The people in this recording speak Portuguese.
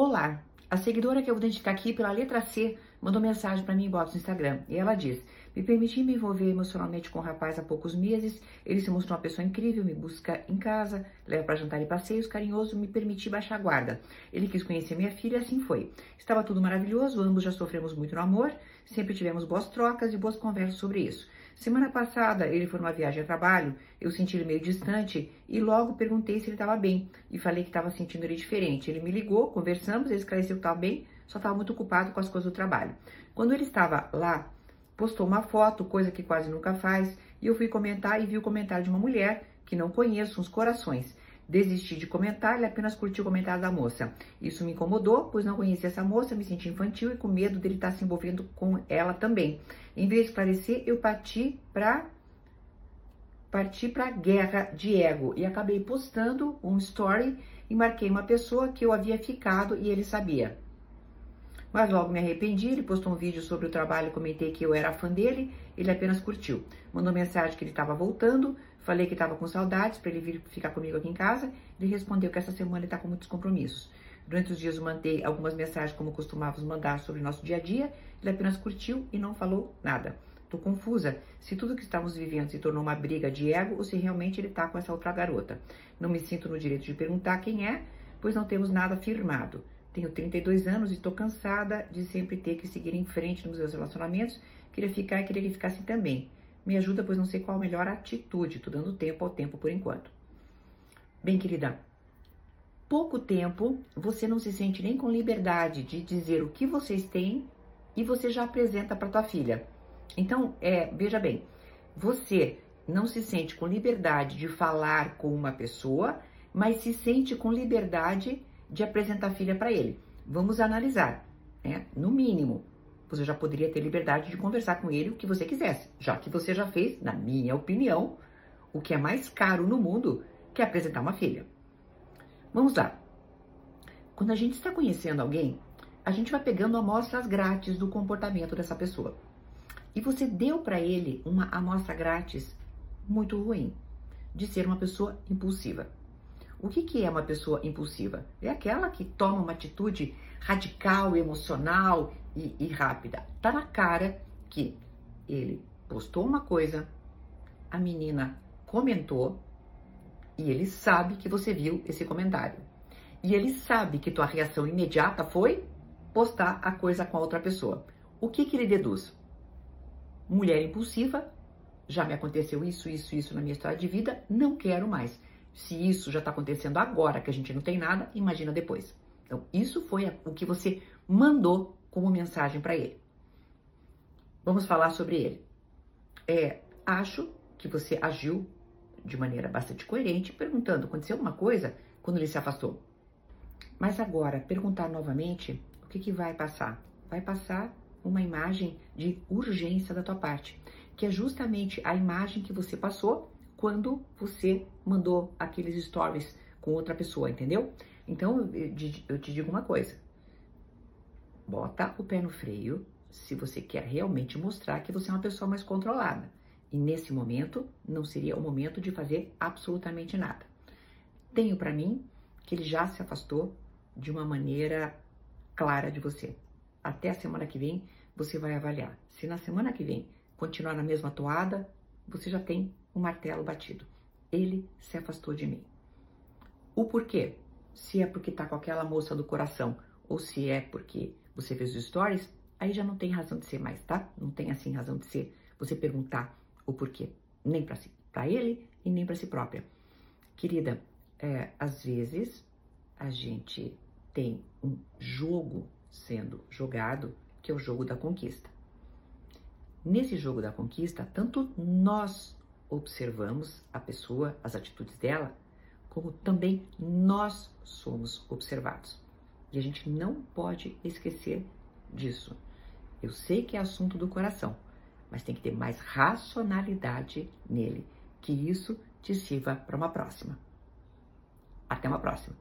Olá, a seguidora que eu vou identificar aqui pela letra C mandou mensagem para mim em box no Instagram e ela diz: Me permiti me envolver emocionalmente com o rapaz há poucos meses. Ele se mostrou uma pessoa incrível, me busca em casa, leva para jantar e passeios, carinhoso, me permiti baixar a guarda. Ele quis conhecer minha filha e assim foi. Estava tudo maravilhoso, ambos já sofremos muito no amor, sempre tivemos boas trocas e boas conversas sobre isso. Semana passada ele foi numa viagem a trabalho, eu senti ele meio distante e logo perguntei se ele estava bem e falei que estava sentindo ele diferente. Ele me ligou, conversamos, ele esclareceu que estava bem, só estava muito ocupado com as coisas do trabalho. Quando ele estava lá, postou uma foto, coisa que quase nunca faz, e eu fui comentar e vi o comentário de uma mulher que não conheço, uns corações. Desisti de comentar, ele apenas curtiu o comentário da moça. Isso me incomodou, pois não conhecia essa moça, me senti infantil e com medo dele estar se envolvendo com ela também. Em vez de esclarecer, eu parti para parti para guerra de ego e acabei postando um story e marquei uma pessoa que eu havia ficado e ele sabia. Mas logo me arrependi, ele postou um vídeo sobre o trabalho, comentei que eu era fã dele, ele apenas curtiu. Mandou mensagem que ele estava voltando, falei que estava com saudades para ele vir ficar comigo aqui em casa, ele respondeu que essa semana ele está com muitos compromissos. Durante os dias mandei algumas mensagens como costumávamos mandar sobre o nosso dia a dia, ele apenas curtiu e não falou nada. Tô confusa se tudo que estamos vivendo se tornou uma briga de ego ou se realmente ele tá com essa outra garota. Não me sinto no direito de perguntar quem é, pois não temos nada firmado. Tenho 32 anos e estou cansada de sempre ter que seguir em frente nos meus relacionamentos. Queria ficar e queria que ficasse também. Me ajuda, pois não sei qual a melhor atitude. Tô dando tempo ao tempo por enquanto. Bem, querida, pouco tempo você não se sente nem com liberdade de dizer o que vocês têm e você já apresenta para tua filha. Então, é, veja bem, você não se sente com liberdade de falar com uma pessoa, mas se sente com liberdade de apresentar a filha para ele. Vamos analisar, né? No mínimo, você já poderia ter liberdade de conversar com ele o que você quisesse, já que você já fez, na minha opinião, o que é mais caro no mundo, que é apresentar uma filha. Vamos lá. Quando a gente está conhecendo alguém, a gente vai pegando amostras grátis do comportamento dessa pessoa. E você deu para ele uma amostra grátis muito ruim, de ser uma pessoa impulsiva. O que, que é uma pessoa impulsiva? É aquela que toma uma atitude radical, emocional e, e rápida. Tá na cara que ele postou uma coisa, a menina comentou e ele sabe que você viu esse comentário. E ele sabe que tua reação imediata foi postar a coisa com a outra pessoa. O que que ele deduz? Mulher impulsiva, já me aconteceu isso, isso, isso na minha história de vida, não quero mais. Se isso já está acontecendo agora, que a gente não tem nada, imagina depois. Então, isso foi o que você mandou como mensagem para ele. Vamos falar sobre ele. É, acho que você agiu de maneira bastante coerente, perguntando: aconteceu alguma coisa quando ele se afastou? Mas agora, perguntar novamente, o que, que vai passar? Vai passar uma imagem de urgência da tua parte, que é justamente a imagem que você passou quando você mandou aqueles stories com outra pessoa, entendeu? Então eu te digo uma coisa: bota o pé no freio se você quer realmente mostrar que você é uma pessoa mais controlada. E nesse momento não seria o momento de fazer absolutamente nada. Tenho para mim que ele já se afastou de uma maneira clara de você. Até a semana que vem você vai avaliar. Se na semana que vem continuar na mesma toada, você já tem o martelo batido. Ele se afastou de mim. O porquê? Se é porque tá com aquela moça do coração ou se é porque você fez os stories, aí já não tem razão de ser mais, tá? Não tem assim razão de ser você perguntar o porquê, nem para si, para ele e nem para si própria. Querida, é, às vezes a gente tem um jogo sendo jogado, que é o jogo da conquista. Nesse jogo da conquista, tanto nós observamos a pessoa, as atitudes dela, como também nós somos observados. E a gente não pode esquecer disso. Eu sei que é assunto do coração, mas tem que ter mais racionalidade nele, que isso te sirva para uma próxima. Até uma próxima.